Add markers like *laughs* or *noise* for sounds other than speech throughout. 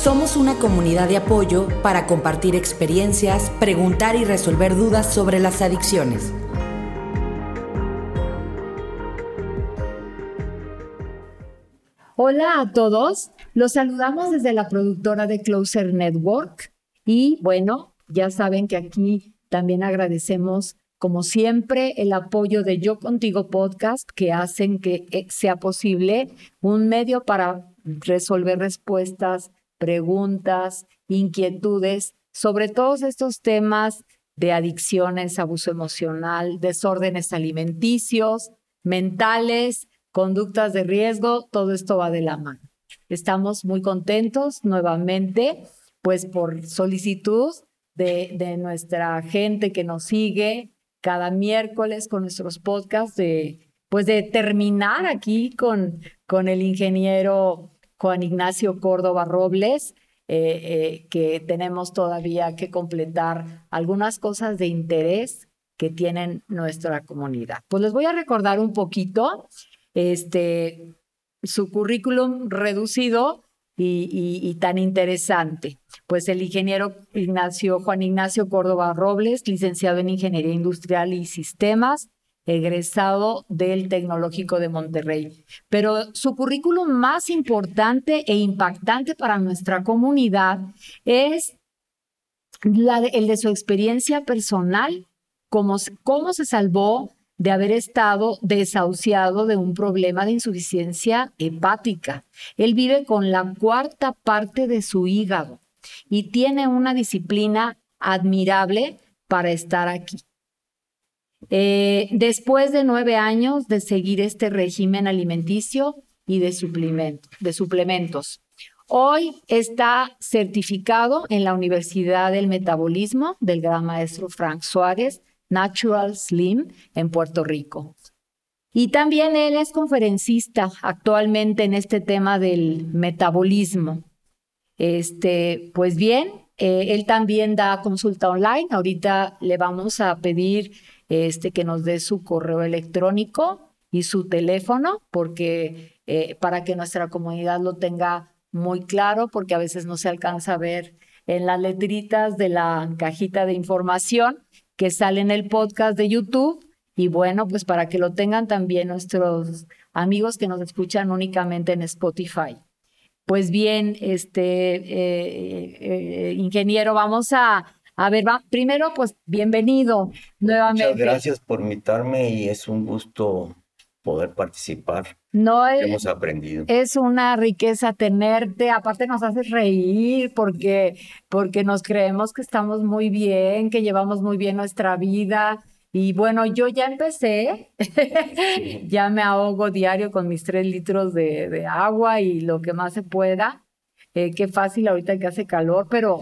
Somos una comunidad de apoyo para compartir experiencias, preguntar y resolver dudas sobre las adicciones. Hola a todos, los saludamos desde la productora de Closer Network y bueno, ya saben que aquí también agradecemos como siempre el apoyo de Yo Contigo Podcast que hacen que eh, sea posible un medio para resolver respuestas preguntas, inquietudes sobre todos estos temas de adicciones, abuso emocional, desórdenes alimenticios, mentales, conductas de riesgo, todo esto va de la mano. Estamos muy contentos nuevamente, pues por solicitud de, de nuestra gente que nos sigue cada miércoles con nuestros podcasts, de, pues de terminar aquí con, con el ingeniero Juan Ignacio Córdoba Robles, eh, eh, que tenemos todavía que completar algunas cosas de interés que tienen nuestra comunidad. Pues les voy a recordar un poquito este, su currículum reducido y, y, tan interesante. Pues el ingeniero Ignacio, Juan Ignacio Córdoba Robles, licenciado en Ingeniería Industrial y Sistemas, egresado del Tecnológico de Monterrey. Pero su currículum más importante e impactante para nuestra comunidad es el de su experiencia personal, cómo, cómo se salvó de haber estado desahuciado de un problema de insuficiencia hepática. Él vive con la cuarta parte de su hígado y tiene una disciplina admirable para estar aquí. Eh, después de nueve años de seguir este régimen alimenticio y de, suplementos. Hoy está certificado en la Universidad del Metabolismo del gran maestro Frank Suárez, Natural Slim, en Puerto Rico. Y también él es conferencista actualmente en este tema del metabolismo. Este, pues bien, eh, él también da consulta online. Ahorita le vamos a pedir este, que nos dé su correo electrónico y su teléfono, porque eh, para que nuestra comunidad lo tenga muy claro, porque a veces no se alcanza a ver en las letritas de la cajita de información que sale en el podcast de YouTube. Y bueno, pues para que lo tengan también nuestros amigos que nos escuchan únicamente en Spotify. Pues bien, este eh, eh, ingeniero, vamos a a ver, va, primero, pues bienvenido nuevamente. Muchas gracias por invitarme y es un gusto poder participar. No es, hemos aprendido. Es una riqueza tenerte, aparte nos haces reír porque, porque nos creemos que estamos muy bien, que llevamos muy bien nuestra vida. Y bueno, yo ya empecé, *laughs* ya me ahogo diario con mis tres litros de, agua y lo que más se pueda. Eh, qué fácil ahorita que hace calor, pero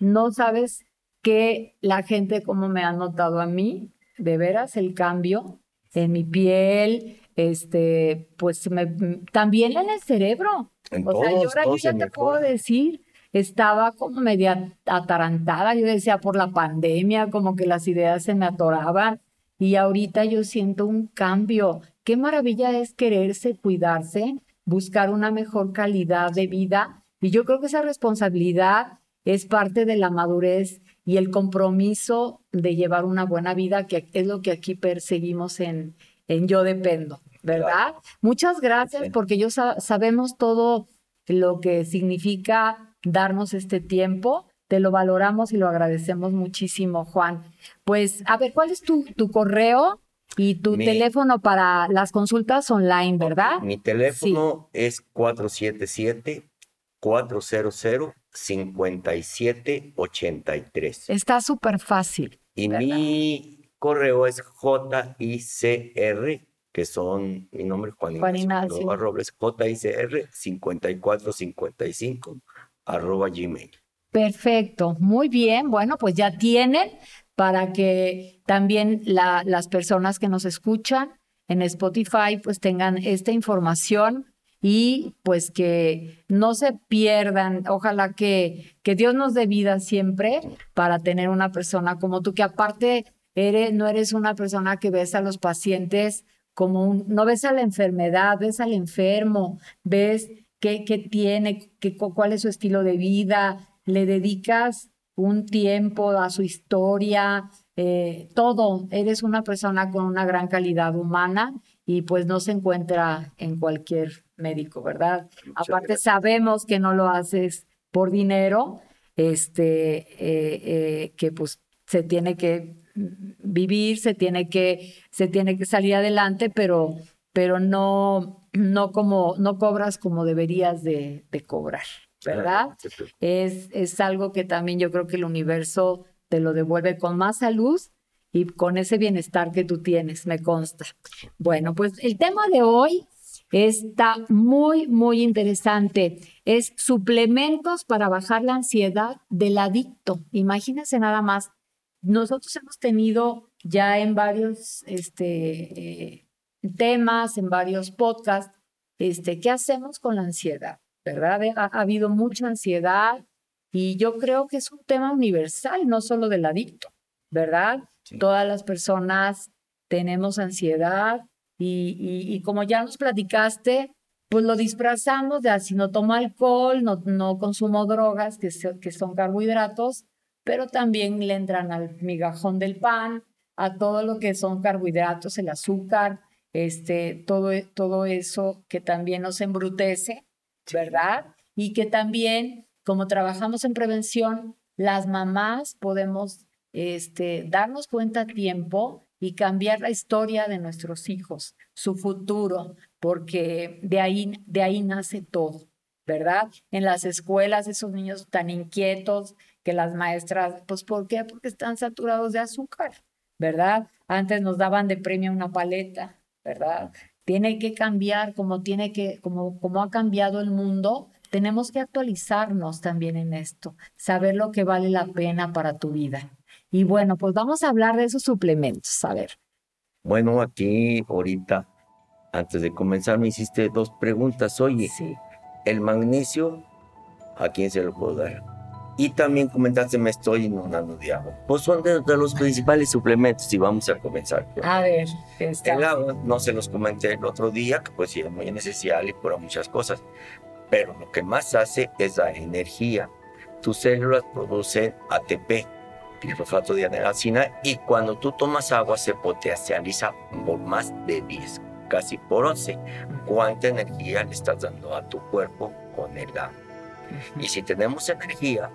no sabes que la gente como me ha notado a mí, de veras, el cambio en mi piel, este, pues también en el cerebro. o sea, yo ahora yo ya te puedo decir, estaba como media atarantada, yo decía por la pandemia, como que las ideas se me atoraban y ahorita yo siento un cambio. Qué maravilla es quererse, cuidarse, buscar una mejor calidad de vida y yo creo que esa responsabilidad es parte de la madurez y el compromiso de llevar una buena vida, que es lo que aquí perseguimos en, en Yo Dependo, ¿verdad? Muchas gracias porque yo sabemos todo lo que significa darnos este tiempo. Te lo valoramos y lo agradecemos muchísimo, Juan. Pues, a ver, ¿cuál es tu, tu correo y tu teléfono para las consultas online, verdad? Mi teléfono es 477 400 5783. Está súper fácil. Y mi correo es JICR, que son mi nombre Juan, Juan Ignacio, Robles, JICR 5455 arroba gmail. Perfecto, muy bien. Bueno, pues ya tienen para que también las personas que nos escuchan en Spotify pues tengan esta información y pues que no se pierdan. Ojalá que, que Dios nos dé vida siempre para tener una persona como tú, que aparte eres, no eres una persona que ves a los pacientes como un, no ves a la enfermedad, ves al enfermo, ves qué, qué tiene, qué, cuál es su estilo de vida, le dedicas un tiempo a su historia, eh, todo. Eres una persona con una gran calidad humana y pues no se encuentra en cualquier médico, ¿verdad? Aparte sabemos que no lo haces por dinero, este, eh, eh, que pues se tiene que vivir, se tiene que, se tiene que salir adelante, pero, pero no, no como, no cobras como deberías de, de cobrar, ¿verdad? Es, es algo que también yo creo que el universo te lo devuelve con más salud y con ese bienestar que tú tienes, me consta. Bueno, pues el tema de hoy está muy, muy interesante. Es suplementos para bajar la ansiedad del adicto. Imagínense nada más. Nosotros hemos tenido ya en varios este, eh, temas, en varios podcasts, este, ¿qué hacemos con la ansiedad? ¿Verdad? Ha, ha habido mucha ansiedad y yo creo que es un tema universal, no solo del adicto, ¿verdad? Todas las personas tenemos ansiedad y, como ya nos platicaste, pues lo disfrazamos de si no tomo alcohol, no, no consumo drogas, que, que son carbohidratos, pero también le entran al migajón del pan, a todo lo que son carbohidratos, el azúcar, este, todo, todo eso que también nos embrutece, ¿verdad? Y que también, como trabajamos en prevención, las mamás podemos este, darnos cuenta a tiempo y cambiar la historia de nuestros hijos, su futuro, porque de ahí, de ahí nace todo, ¿verdad? En las escuelas, esos niños tan inquietos que las maestras, pues ¿por qué? Porque están saturados de azúcar, ¿verdad? Antes nos daban de premio una paleta, ¿verdad? Tiene que cambiar como tiene que, como, como ha cambiado el mundo, tenemos que actualizarnos también en esto, saber lo que vale la pena para tu vida. Y bueno, pues vamos a hablar de esos suplementos. A ver. Bueno, aquí ahorita, antes de comenzar, me hiciste dos preguntas. Oye, sí. el magnesio, ¿a quién se lo puedo dar? Y también comentaste, me estoy inundando de agua. Pues son de, los principales suplementos y vamos a comenzar. A ver, está. El agua, no se los comenté el otro día, que pues sí es muy esencial y por muchas cosas. Pero lo que más hace es la energía. Tus células producen ATP, de y cuando tú tomas agua se potencializa por más de 10, casi por 11. ¿Cuánta energía le estás dando a tu cuerpo con el agua? Y si tenemos energía,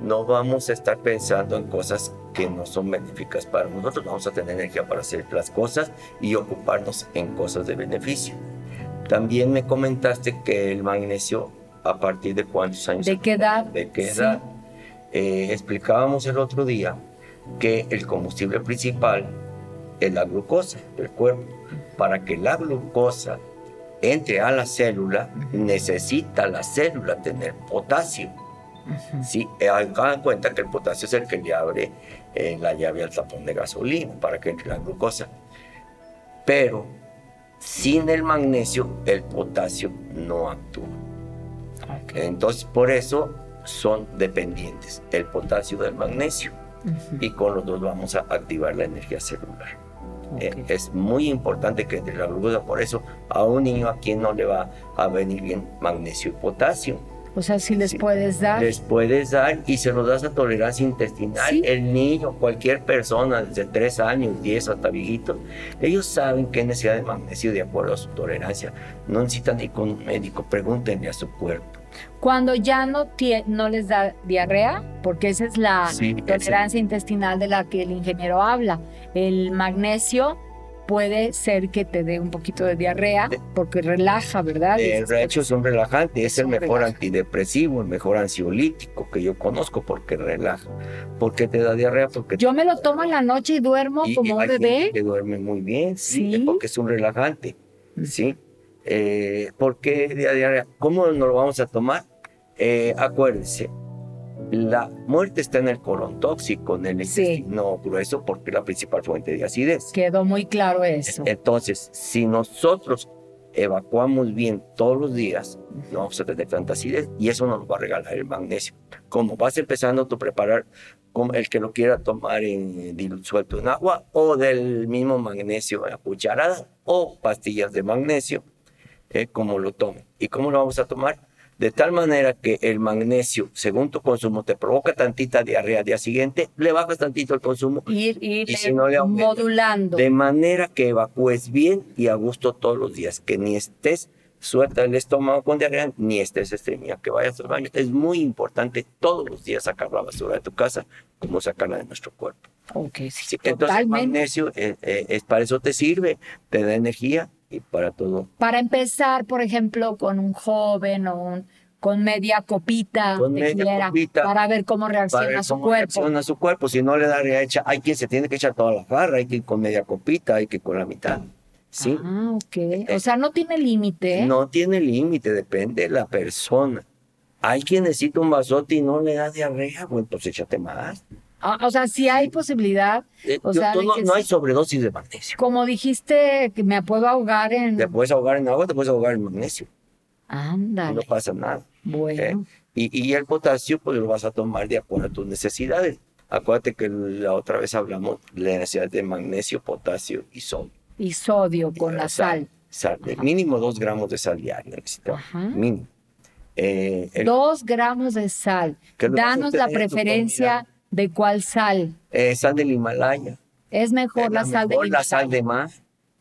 no vamos a estar pensando en cosas que no son benéficas para nosotros, vamos a tener energía para hacer las cosas y ocuparnos en cosas de beneficio. También me comentaste que el magnesio, a partir de cuántos años? ¿De qué edad? ¿De qué edad? Eh, explicábamos el otro día que el combustible principal es la glucosa del cuerpo. Para que la glucosa entre a la célula, necesita la célula tener potasio. ¿Sí? Eh, hagan cuenta que el potasio es el que le abre eh, la llave al tapón de gasolina para que entre la glucosa. Pero sin el magnesio, el potasio no actúa. Entonces, por eso son dependientes, el potasio del magnesio. Y con los dos vamos a activar la energía celular. Eh, es muy importante que entre la glucosa, por eso a un niño a quien no le va a venir bien magnesio y potasio. O sea, si les puedes dar. Les puedes dar y se los das a tolerancia intestinal. El niño, cualquier persona, desde 3 años, 10 hasta viejitos, ellos saben qué necesidad de magnesio de acuerdo a su tolerancia. No necesitan ir con un médico, pregúntenle a su cuerpo. Cuando ya no, no les da diarrea, porque esa es la tolerancia intestinal de la que el ingeniero habla, el magnesio puede ser que te dé un poquito de diarrea porque relaja, ¿verdad? De hecho es un relajante, es, el mejor antidepresivo, el mejor ansiolítico que yo conozco porque relaja. ¿Por qué te da diarrea? Porque yo me lo tomo en la noche y duermo como un bebé. Que duerme muy bien, sí, porque es un relajante, ¿sí? Eh, ¿Por qué diarrea? ¿Cómo nos lo vamos a tomar? Eh, acuérdense, la muerte está en el colon tóxico, en el intestino grueso, porque es la principal fuente de acidez. Quedó muy claro eso. Entonces, si nosotros evacuamos bien todos los días, no vamos a tener tanta acidez y eso nos va a regalar el magnesio. Como vas empezando a preparar, como el que lo quiera tomar en disuelto en agua o del mismo magnesio a la cucharada o pastillas de magnesio, eh, como lo tome. ¿Y cómo lo vamos a tomar? De tal manera que el magnesio, según tu consumo, te provoca tantita diarrea al día siguiente, le bajas tantito el consumo. Ir, ir Y si no le aumenta, modulando. De manera que evacúes bien y a gusto todos los días. Que ni estés suelta el estómago con diarrea, ni estés estreñida, que vayas al baño. Es muy importante todos los días sacar la basura de tu casa, como sacarla de nuestro cuerpo. Ok, sí, Sí, entonces el magnesio eh, eh, es para eso te sirve, te da energía y para todo. Para empezar, por ejemplo, con un joven o un- con media copita, Con media quiera, copita, para ver cómo Para reacciona ver su cómo cuerpo. reacciona su cuerpo. Si no le da hecha, hay quien se tiene que echar toda la jarra, hay que ir con media copita, hay que ir con la mitad. Sí. Ah, ok. O sea, no tiene límite. ¿eh? No tiene límite, depende de la persona. Hay quien necesita un vasote y no le da diarrea, pues entonces échate más. Ah, o sea, sí hay posibilidad. Eh, O yo- sea, tú de no, que no sí. hay sobredosis de magnesio. Como dijiste, que me puedo ahogar en. Te puedes ahogar en agua, te puedes ahogar en magnesio. No Ándale. pasa nada. Bueno. ¿eh? Y, y el potasio, pues lo vas a tomar de acuerdo a tus necesidades. Acuérdate que la otra vez hablamos de la necesidad de magnesio, potasio y sodio. Y sodio con la sal. Sal, de mínimo dos gramos de sal diaria necesitamos. Ajá. Mínimo. Eh, el- Dos gramos de sal. Danos la preferencia. De cuál sal. eh, sal del Himalaya. Es mejor Es la sal de mejor la sal de mar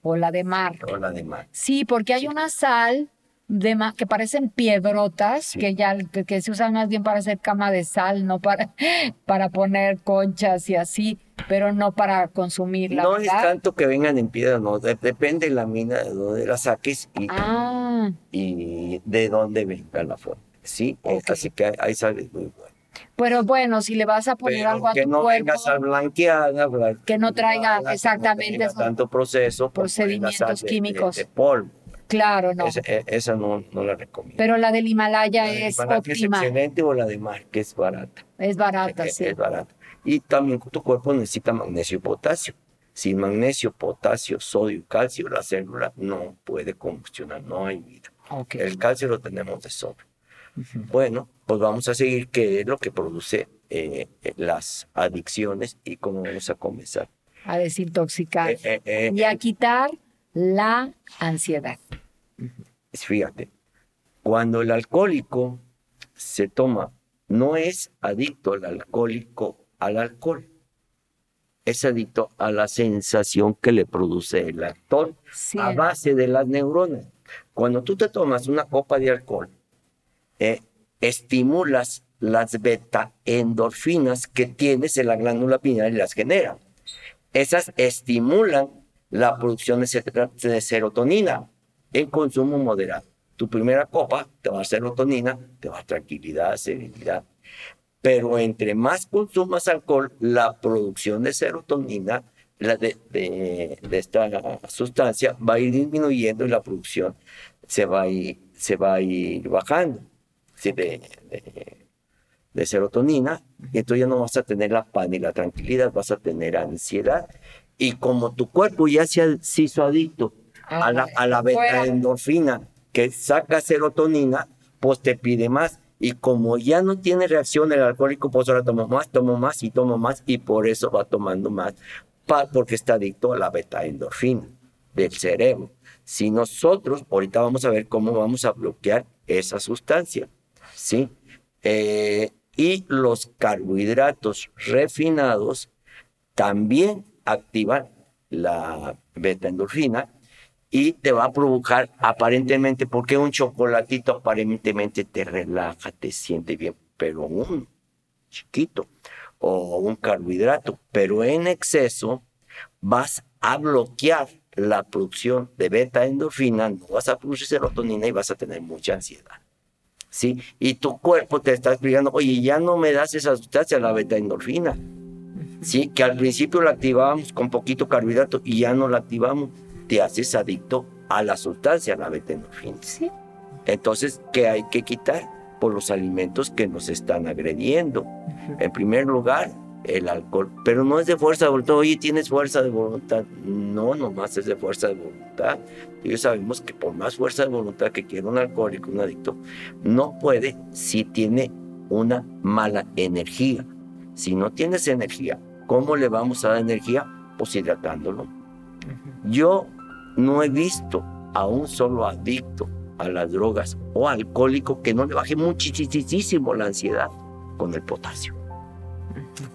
o la de mar. o la de mar. Sí, porque hay una sal de ma- que parecen piedrotas, Sí. que ya que, que se usan más bien para hacer cama de sal, no para, *laughs* para poner conchas y así, pero no para consumirla. No es tanto que vengan en piedra, no. de- depende de la mina de donde la saques y, Ah, y de dónde venga la fuente. Sí, así que hay, hay sales muy buenas. Pero bueno, si le vas a poner Pero algo a que tu no cuerpo, venga sal blanqueada, blan- Que no traiga que no exactamente esos tanto proceso. es procedimientos de- químicos. De, polvo. claro, no. Esa, e- esa no, no la recomiendo. Pero la del Himalaya La es Himalaya que es óptima, excelente o la de mar, que es barata. es barata, Eh, sí. Es barata. Y también tu cuerpo necesita magnesio y potasio. Sin magnesio, potasio, sodio y calcio, la célula no puede combustionar, no hay vida. Ok. El calcio lo tenemos de sobra. Bueno, pues vamos a seguir qué es lo que produce eh, las adicciones y cómo vamos a comenzar. A desintoxicar Eh, eh, y a quitar la ansiedad. Fíjate, cuando el alcohólico se toma, no es adicto el alcohólico al alcohol, es adicto a la sensación que le produce el alcohol Sí. a base de las neuronas. Cuando tú te tomas una copa de alcohol, eh, estimulas las beta-endorfinas que tienes en la glándula pineal y las genera. Esas estimulan la producción de ser- de serotonina en consumo moderado. Tu primera copa te va a serotonina, te va a tranquilidad, serenidad. Pero entre más consumas alcohol, la producción de serotonina, de esta sustancia, va a ir disminuyendo y la producción se va a ir, se va a ir bajando sí, de, de- de serotonina. Y entonces ya no vas a tener la paz ni la tranquilidad, vas a tener ansiedad. Y como tu cuerpo ya se, se hizo adicto a la, a la Fuera. beta-endorfina que saca serotonina, pues te pide más. Y como ya no tiene reacción el alcohólico, pues ahora tomo más, tomo más y tomo más y por eso va tomando más, pa- porque está adicto a la beta-endorfina del cerebro. Si nosotros, ahorita vamos a ver cómo vamos a bloquear esa sustancia, ¿sí? Eh, y los carbohidratos refinados también activan la beta-endorfina y te va a provocar aparentemente, porque un chocolatito aparentemente te relaja, te siente bien, pero un chiquito o un carbohidrato, pero en exceso vas a bloquear la producción de beta-endorfina, no vas a producir serotonina y vas a tener mucha ansiedad. ¿Sí? Y tu cuerpo te está explicando, oye, ya no me das esa sustancia, la beta-endorfina. ¿Sí? Que al principio la activábamos con poquito carbohidrato y ya no la activamos. Te haces adicto a la sustancia, a la beta-endorfina. Sí. Entonces, ¿qué hay que quitar? Por los alimentos que nos están agrediendo. En primer lugar, el alcohol. Pero no es de fuerza de voluntad. Oye, ¿tienes fuerza de voluntad? No, nomás es de fuerza de voluntad. Y ya sabemos que por más fuerza de voluntad que quiera un alcohólico, un adicto, no puede si tiene una mala energía. Si no tienes energía, ¿cómo le vamos a dar energía? Pues hidratándolo. Yo no he visto a un solo adicto a las drogas o alcohólico que no le baje muchísimo la ansiedad con el potasio.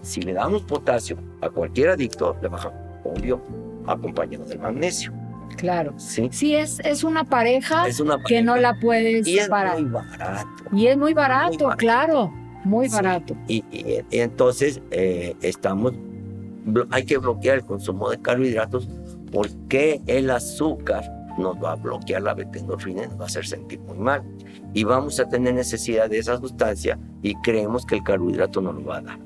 Si le damos potasio a cualquier adicto, le baja, obvio, acompañado del magnesio. Claro. Sí. Sí, es, es una pareja Es una que no la puedes Y es separar. muy barato. Y es muy barato, Muy barato. claro. Muy Sí. barato. Y, y- y entonces eh, estamos, hay que bloquear el consumo de carbohidratos porque el azúcar nos va a bloquear la beta-endorfina y nos va a hacer sentir muy mal. Y vamos a tener necesidad de esa sustancia y creemos que el carbohidrato nos lo va a dar.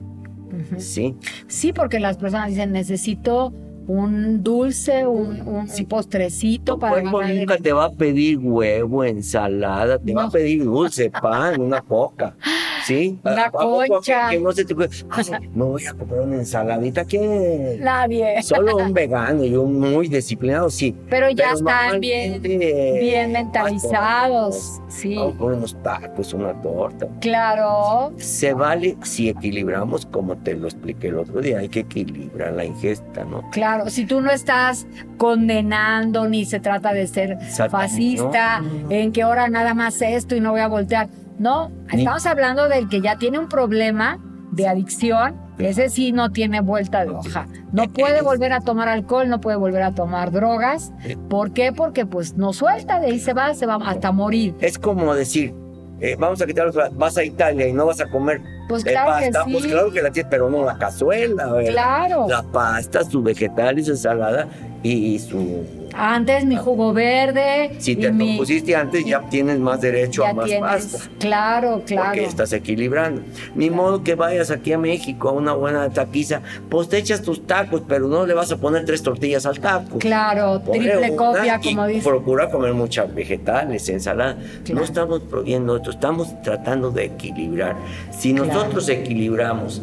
¿Sí? Sí, porque las personas dicen, necesito un dulce, un, un postrecito Tu para cuerpo el- nunca te va a pedir huevo, ensalada, te va a pedir dulce, pan, una coca. *laughs* ¿Sí? Una ¿A poco que- concha. que no se te ocurre, "Ay, me voy a comprar una ensaladita que Nadie. Solo un vegano y un muy disciplinado, sí. Pero ya Pero están bien, bien mentalizados. por- Sí, unos tacos, una torta. claro. Se vale si equilibramos, como te lo expliqué el otro día, hay que equilibrar la ingesta, ¿no? Claro, si tú no estás condenando ni se trata de ser fascista, no. en que ahora nada más esto y no voy a voltear. No, estamos hablando del que ya tiene un problema de adicción, ese sí no tiene vuelta de hoja. No puede volver a tomar alcohol, no puede volver a tomar drogas. ¿Por qué? Porque pues no suelta, de ahí se va, se va hasta morir. Es como decir, eh, vamos a quitar, vas a Italia y no vas a comer Pues eh, claro que pasta, sí. pues claro que la tienes, pero no la cazuela, ¿verdad? Claro. La pasta, su vegetal y su ensalada y su... Antes mi jugo verde. Si y te mi- lo pusiste antes, ya tienes más derecho a ya más tienes. pasta. Claro, claro. Porque estás equilibrando. Ni modo que vayas aquí a México a una buena taquiza, pues te echas tus tacos, pero no le vas a poner tres tortillas al taco. Claro, triple una copia, como dice. Procura comer muchas vegetales, ensalada. Claro. No estamos prohibiendo esto, estamos tratando de equilibrar. Si Claro. nosotros equilibramos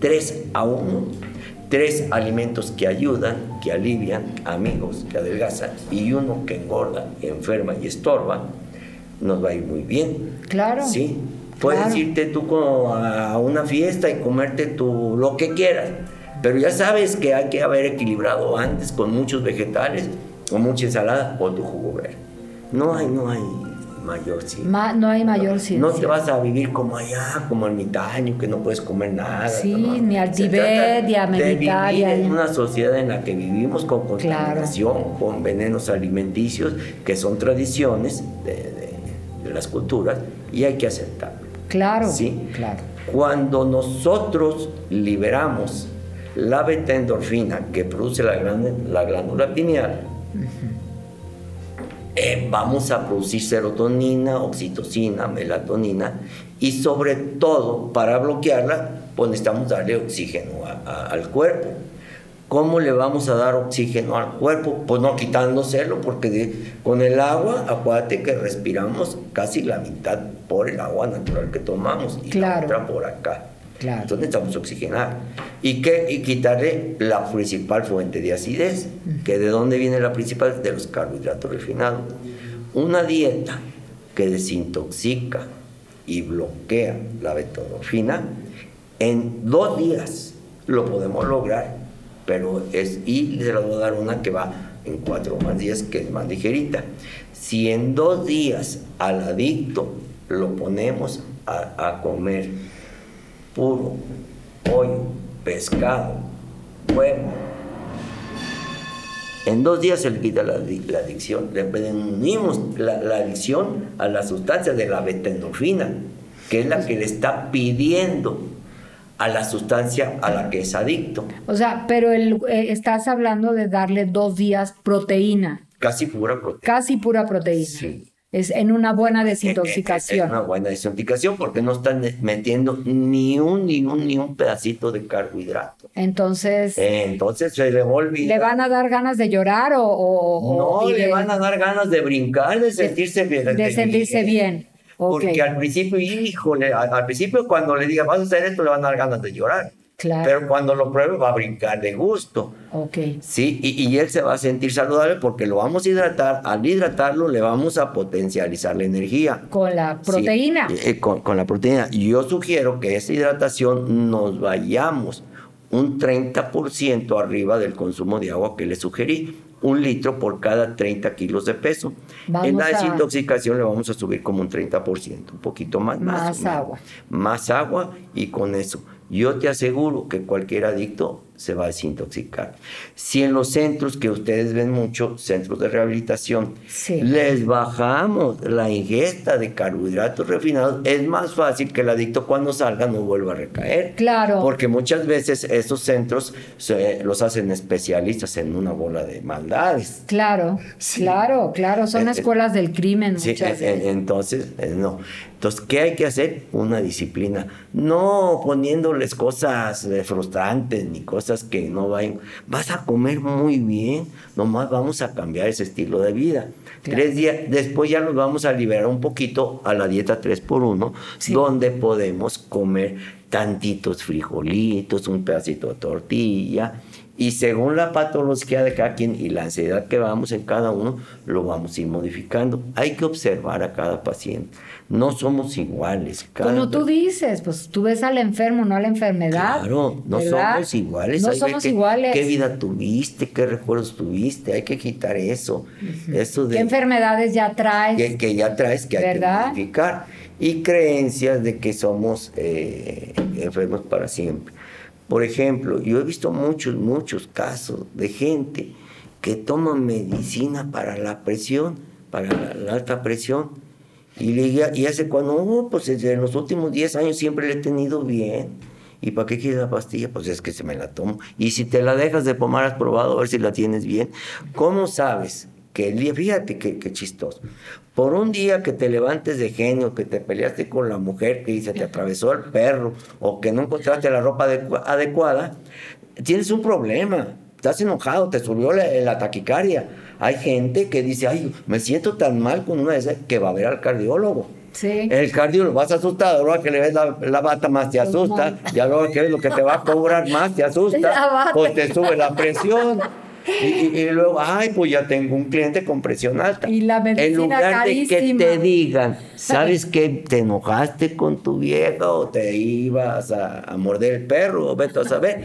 3 a 1, tres alimentos que ayudan, que alivian, amigos, que adelgazan, y uno que engorda, enferma y estorba, nos va a ir muy bien. Claro. Sí. Puedes Claro. irte tú a una fiesta y comerte tu, lo que quieras. Pero ya sabes que hay que haber equilibrado antes con muchos vegetales o mucha ensalada o tu jugo verde. No hay, no hay mayor sí. Ma- no hay mayor ciencia. No te vas a vivir como allá, como ermitaño, que no puedes comer nada. Sí, ¿no? ni al Tibet, ni a de vivir en una sociedad en la que vivimos con contaminación, con venenos alimenticios, que son tradiciones de, de- de las culturas, y hay que aceptarlo. Claro. Sí. Claro. Cuando nosotros liberamos la beta-endorfina que produce la, glán- la glándula pineal, eh, vamos a producir serotonina, oxitocina, melatonina y sobre todo para bloquearla, pues necesitamos darle oxígeno a- a- al cuerpo. ¿Cómo le vamos a dar oxígeno al cuerpo? Pues no quitándoselo, porque de- con el agua, acuérdate que respiramos casi la mitad por el agua natural que tomamos y Claro. la otra por acá. Claro. Entonces necesitamos oxigenar. ¿Y, qué? y quitarle la principal fuente de acidez, que de dónde viene la principal, de los carbohidratos refinados. Una dieta que desintoxica y bloquea la betadorfina, en dos días lo podemos lograr, pero es, y se les voy a dar una que va en cuatro más días, que es más ligerita. Si en dos días al adicto lo ponemos a, a comer puro pollo, pescado, huevo. En dos días se le quita la, adicción, la adicción. Le unimos la, la adicción a la sustancia de la beta-endorfina, que es la que le está pidiendo a la sustancia a la que es adicto. O sea, pero el, eh, estás hablando de darle dos días proteína, Casi pura proteína. casi pura proteína. Sí. Es en una buena *laughs* Es desintoxicación. una buena desintoxicación porque no están metiendo ni un, ni un, ni un pedacito de carbohidrato. Entonces, Entonces se le va a olvidar. ¿le van a dar ganas de llorar o, o- No, le van a dar ganas de brincar, de sentirse bien. de sentirse bien? Porque al principio, híjole, al, al principio cuando le diga vas a hacer esto, le van a dar ganas de llorar. Claro. Pero cuando lo pruebe, va a brincar de gusto. ok, Sí, y, y él se va a sentir saludable porque lo vamos a hidratar. Al hidratarlo, le vamos a potencializar la energía. con la Sí, proteína. eh, con, con la proteína. Yo sugiero que esa hidratación nos vayamos un 30% arriba del consumo de agua que le sugerí un litro por cada 30 kilos de peso. en la desintoxicación le vamos a subir como un 30%, un poquito más. Más, más agua. Más agua y con eso. Yo te aseguro que cualquier adicto se va a desintoxicar. Si en los centros que ustedes ven mucho, centros de rehabilitación, les bajamos la ingesta de carbohidratos refinados, es más fácil que el adicto cuando salga no vuelva a recaer. Claro. Porque muchas veces esos centros los hacen especialistas en una bola de maldades. Claro, claro, claro, son eh, eh, escuelas del crimen. Sí, eh, entonces, no. Entonces, ¿qué hay que hacer? Una disciplina. No poniéndoles cosas frustrantes ni cosas que no vayan. Vas a comer muy bien, nomás vamos a cambiar ese estilo de vida. Tres días, después ya nos vamos a liberar un poquito a la dieta 3x1, donde podemos comer tantitos frijolitos, un pedacito de tortilla, y según la patología de cada quien y la ansiedad que vamos en cada uno, lo vamos a ir modificando. Hay que observar a cada paciente no somos iguales. Como tú dices, pues tú ves al enfermo, no a la enfermedad. Claro, no somos iguales. No somos iguales. ¿Qué vida tuviste? ¿Qué recuerdos tuviste? Hay que quitar eso. eso de, ¿Qué enfermedades ya traes? Que, ya traes, que hay que modificar. Y creencias de que somos eh, enfermos para siempre. Por ejemplo, yo he visto muchos, muchos casos de gente que toma medicina para la presión, para la alta presión y, le, y hace cuando, no, pues en los últimos 10 años siempre le he tenido bien. ¿Y para qué quieres la pastilla? Pues es que se me la tomo. Y si te la dejas de tomar, has probado a ver si la tienes bien. ¿Cómo sabes que el día, fíjate qué, qué chistoso, por un día que te levantes de genio, que te peleaste con la mujer que se te atravesó el perro o que no encontraste la ropa adecuada, tienes un problema. Estás enojado, te subió la, la taquicardia hay gente que dice, ay, me siento tan mal con una de esas que va a ver al cardiólogo. Sí. El cardiólogo, vas asustado, ahora que le ves la, bata más te asusta, y ahora que ves lo que te va a cobrar más te *laughs* asusta, pues te sube la presión. Y, luego, ay, pues ya tengo un cliente con presión alta. Y la En lugar de que te digan, ¿sabes *laughs* que Te enojaste con tu vieja o te ibas a, a morder el perro o vete a saber.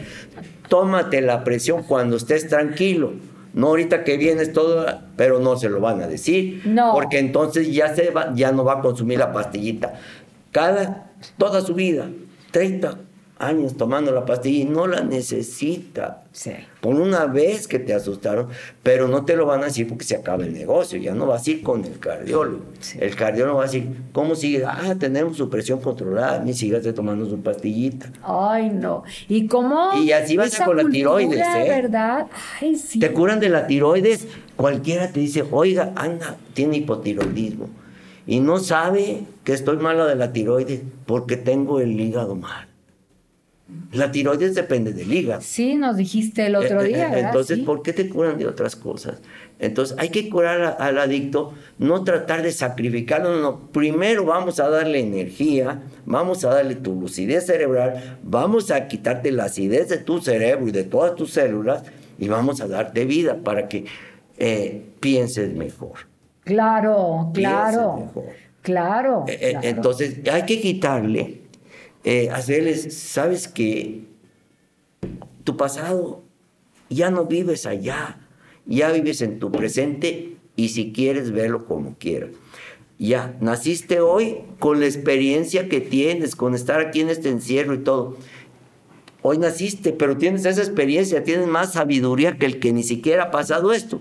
Tómate la presión cuando estés tranquilo no ahorita que vienes todo, pero no se lo van a decir. No. Porque entonces ya, se va, ya no va a consumir la pastillita. Cada, toda su vida, 30, años tomando la pastilla y no la necesita. Sí. Por una vez que te asustaron, pero no te lo van a decir porque se acaba el negocio, ya no vas a ir con el cardiólogo. El cardiólogo va a decir, ¿cómo sigue? Ah, tenemos su presión controlada, ni sigas tomando su pastillita. Ay, no. ¿Y cómo? Y así vas con la tiroides, ¿eh? ¿verdad? Ay, sí. Te curan de la tiroides, cualquiera te dice, oiga, anda, tiene hipotiroidismo. Y no sabe que estoy mala de la tiroides porque tengo el hígado mal. La tiroides depende del hígado. Sí, nos dijiste el otro eh, eh, día. Entonces, ¿por qué te curan de otras cosas? Entonces, hay que curar al adicto, no tratar de sacrificarlo, no. Primero vamos a darle energía, vamos a darle tu lucidez cerebral, vamos a quitarte la acidez de tu cerebro y de todas tus células y vamos a darte vida para que eh, pienses mejor. Claro, claro. Claro, claro. Entonces, hay que quitarle eh, hacerles, sabes que tu pasado ya no vives allá, ya vives en tu presente y si quieres verlo como quieras. Ya, naciste hoy con la experiencia que tienes, con estar aquí en este encierro y todo. Hoy naciste, pero tienes esa experiencia, tienes más sabiduría que el que ni siquiera ha pasado esto.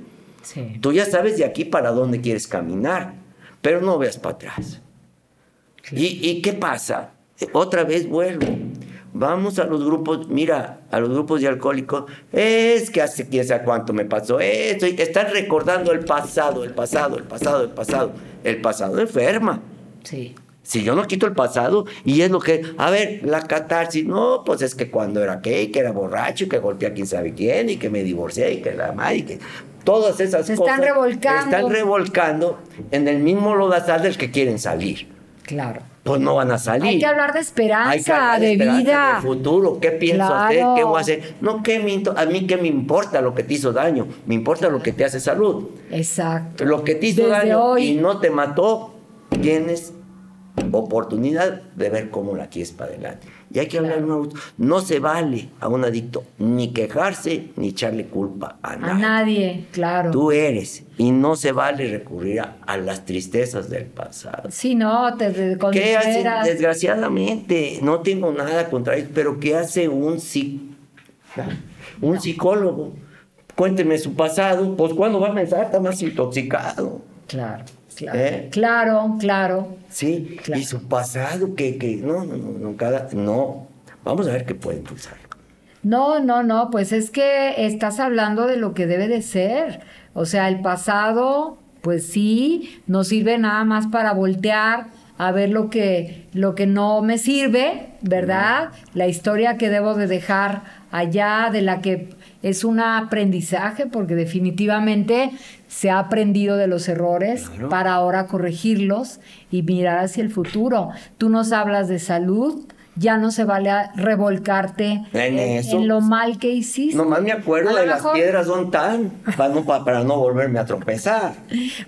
Tú ya sabes de aquí para dónde quieres caminar, pero no veas para atrás. ¿Y, ¿Y qué pasa? Otra vez vuelvo. Vamos a los grupos, mira, a los grupos de alcohólicos, es que hace quién sabe cuánto me pasó esto, y están recordando el pasado, el pasado, el pasado, el pasado. El pasado enferma. Sí. Si yo no quito el pasado, y es lo que, a ver, la catarsis, no, pues es que cuando era que, que era borracho, y que golpeé a quién sabe quién, y que me divorcié, y que la madre, y que todas esas Se cosas. Están revolcando. Están revolcando en el mismo lodazal del que quieren salir. Claro pues no van a salir. Hay que hablar de esperanza, de, vida. De futuro, qué pienso hacer, qué voy a hacer. No, ¿qué me, a mí qué me importa lo que te hizo daño, me importa lo que te hace salud. Exacto. Lo que te hizo daño y no te mató, tienes oportunidad de ver cómo la quieres para adelante. Y hay que hablar a un. No se vale a un adicto ni quejarse ni echarle culpa a nadie. A nadie, claro. Tú eres y no se vale recurrir a, las tristezas del pasado. Sí, no, te, te ¿Qué hace? Desgraciadamente, no tengo nada contra ellos, pero ¿qué hace un, un psicólogo? Cuénteme su pasado, pues ¿cuándo va a pensar? Está más intoxicado. Claro. Claro, ¿Eh? claro, claro. Sí, y su pasado, que, que no, no, no, no, cada, no. Vamos a ver qué puede impulsar. No, no, no, pues es que estás hablando de lo que debe de ser. O sea, el pasado, pues sí, no sirve nada más para voltear a ver lo que, lo que no me sirve, ¿verdad? La historia que debo de dejar allá, de la que es un aprendizaje, porque definitivamente se ha aprendido de los errores para ahora corregirlos y mirar hacia el futuro. Tú nos hablas de salud, ya no se vale revolcarte en, lo mal que hiciste. Nomás me acuerdo de las piedras son tan para no, para no volverme a tropezar.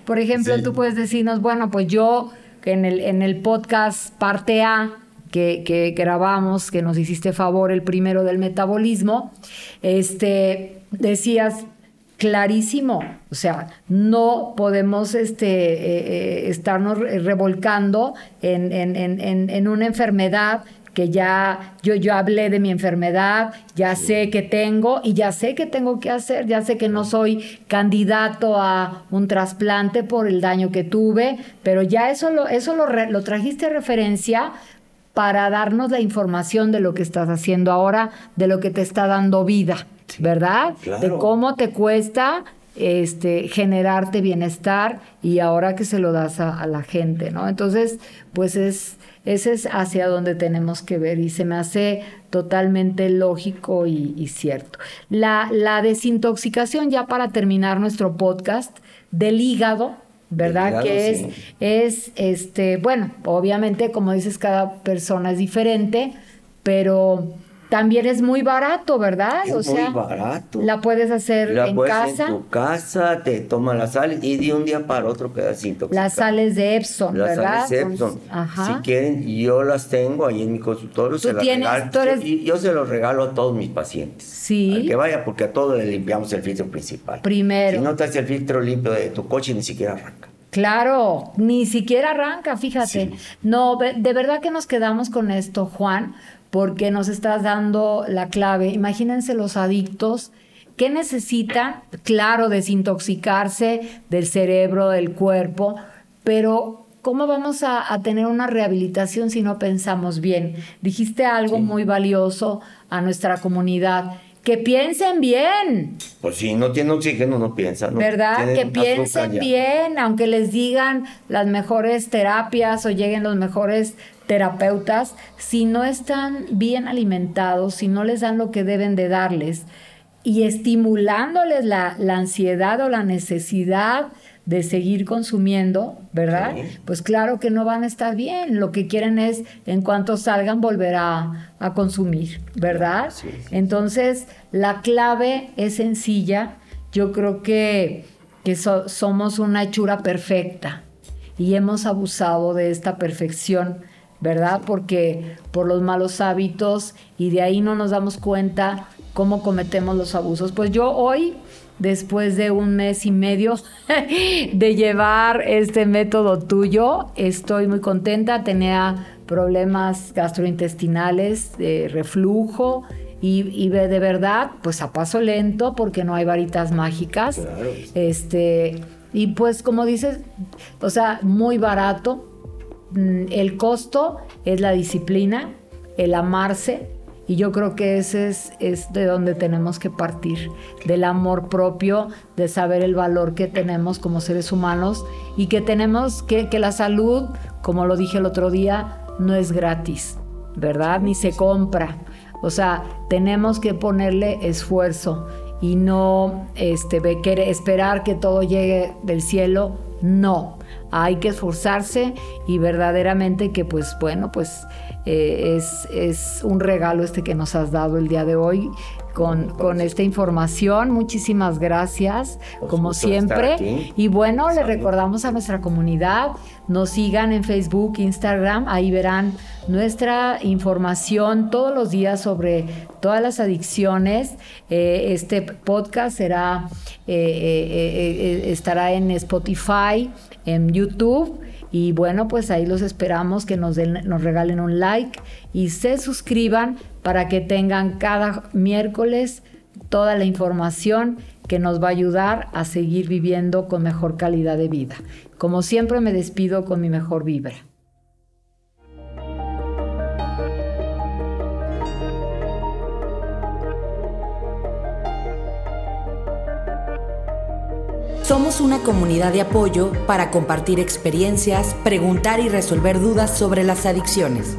Por ejemplo, tú puedes decirnos, bueno, pues yo en el, en el podcast parte A que, que, grabamos, que nos hiciste favor, el primero del metabolismo, este, decías, clarísimo. O sea, no podemos este, eh, eh, estarnos revolcando en, en, una enfermedad que ya yo, yo hablé de mi enfermedad, ya sé que tengo y ya sé que tengo que hacer, ya sé que no soy candidato a un trasplante por el daño que tuve, pero ya eso lo, eso lo, lo trajiste a referencia para darnos la información de lo que estás haciendo ahora, de lo que te está dando vida. ¿verdad? De cómo te cuesta este, generarte bienestar y ahora que se lo das a, la gente, ¿no? Entonces, pues es, ese es hacia donde tenemos que ver y se me hace totalmente lógico y, cierto. La, la, desintoxicación, ya para terminar nuestro podcast, del hígado, ¿verdad? que es, es, este, bueno, obviamente, como dices, cada persona es diferente, pero también es muy barato, ¿verdad? Es muy barato. La puedes hacer la en puedes casa. En tu casa, te tomas las sales y de un día para otro quedas intoxicado. Las sales de Epson, las ¿verdad? Sales de Epson. Si quieren, yo las tengo ahí en mi consultorio. se las regalo. Y yo se los regalo a todos mis pacientes. Sí. Al que vaya, porque a todos le limpiamos el filtro principal. Primero. Si no te hace el filtro limpio de tu coche, ni siquiera arranca. Claro, ni siquiera arranca, fíjate. No, de verdad que nos quedamos con esto, Juan, porque nos estás dando la clave. Imagínense los adictos. ¿Qué necesitan? Claro, desintoxicarse del cerebro, del cuerpo, pero ¿cómo vamos a, tener una rehabilitación si no pensamos bien? Dijiste algo muy valioso a nuestra comunidad. Que piensen bien. Pues si no tienen oxígeno, no piensan. ¿Verdad? Que piensen bien, aunque les digan las mejores terapias o lleguen los mejores terapeutas, si no están bien alimentados, si no les dan lo que deben de darles y estimulándoles la, ansiedad o la necesidad de seguir consumiendo, ¿verdad? Pues claro que no van a estar bien. Lo que quieren es, en cuanto salgan, volver a, consumir, ¿verdad? Entonces, la clave es sencilla. Yo creo que, que somos una hechura perfecta y hemos abusado de esta perfección ¿verdad? Porque por los malos hábitos y de ahí no nos damos cuenta cómo cometemos los abusos. Pues yo hoy, después de un mes y medio *laughs* de llevar este método tuyo, estoy muy contenta. Tenía problemas gastrointestinales, de reflujo. Y, de verdad, pues a paso lento, porque no hay varitas mágicas. Este, y pues como dices, o sea, muy barato, el costo es la disciplina, el amarse, y yo creo que ese es, de donde tenemos que partir, del amor propio, de saber el valor que tenemos como seres humanos y que tenemos que, que la salud, como lo dije el otro día, no es gratis, ¿verdad? Ni se compra. O sea, tenemos que ponerle esfuerzo y no este, esperar que todo llegue del cielo. No, hay que esforzarse y verdaderamente que pues bueno, pues eh, es, es, un regalo este que nos has dado el día de hoy. Con, con esta información. Muchísimas gracias, como siempre. Y bueno, le recordamos a nuestra comunidad, nos sigan en Facebook, Instagram, ahí verán nuestra información todos los días sobre todas las adicciones. Eh, este podcast será, eh, eh, estará en Spotify, en YouTube. Y bueno, pues ahí los esperamos que nos, nos regalen un like y se suscriban para que tengan cada miércoles toda la información que nos va a ayudar a seguir viviendo con mejor calidad de vida. Como siempre me despido con mi mejor vibra. Somos una comunidad de apoyo para compartir experiencias, preguntar y resolver dudas sobre las adicciones.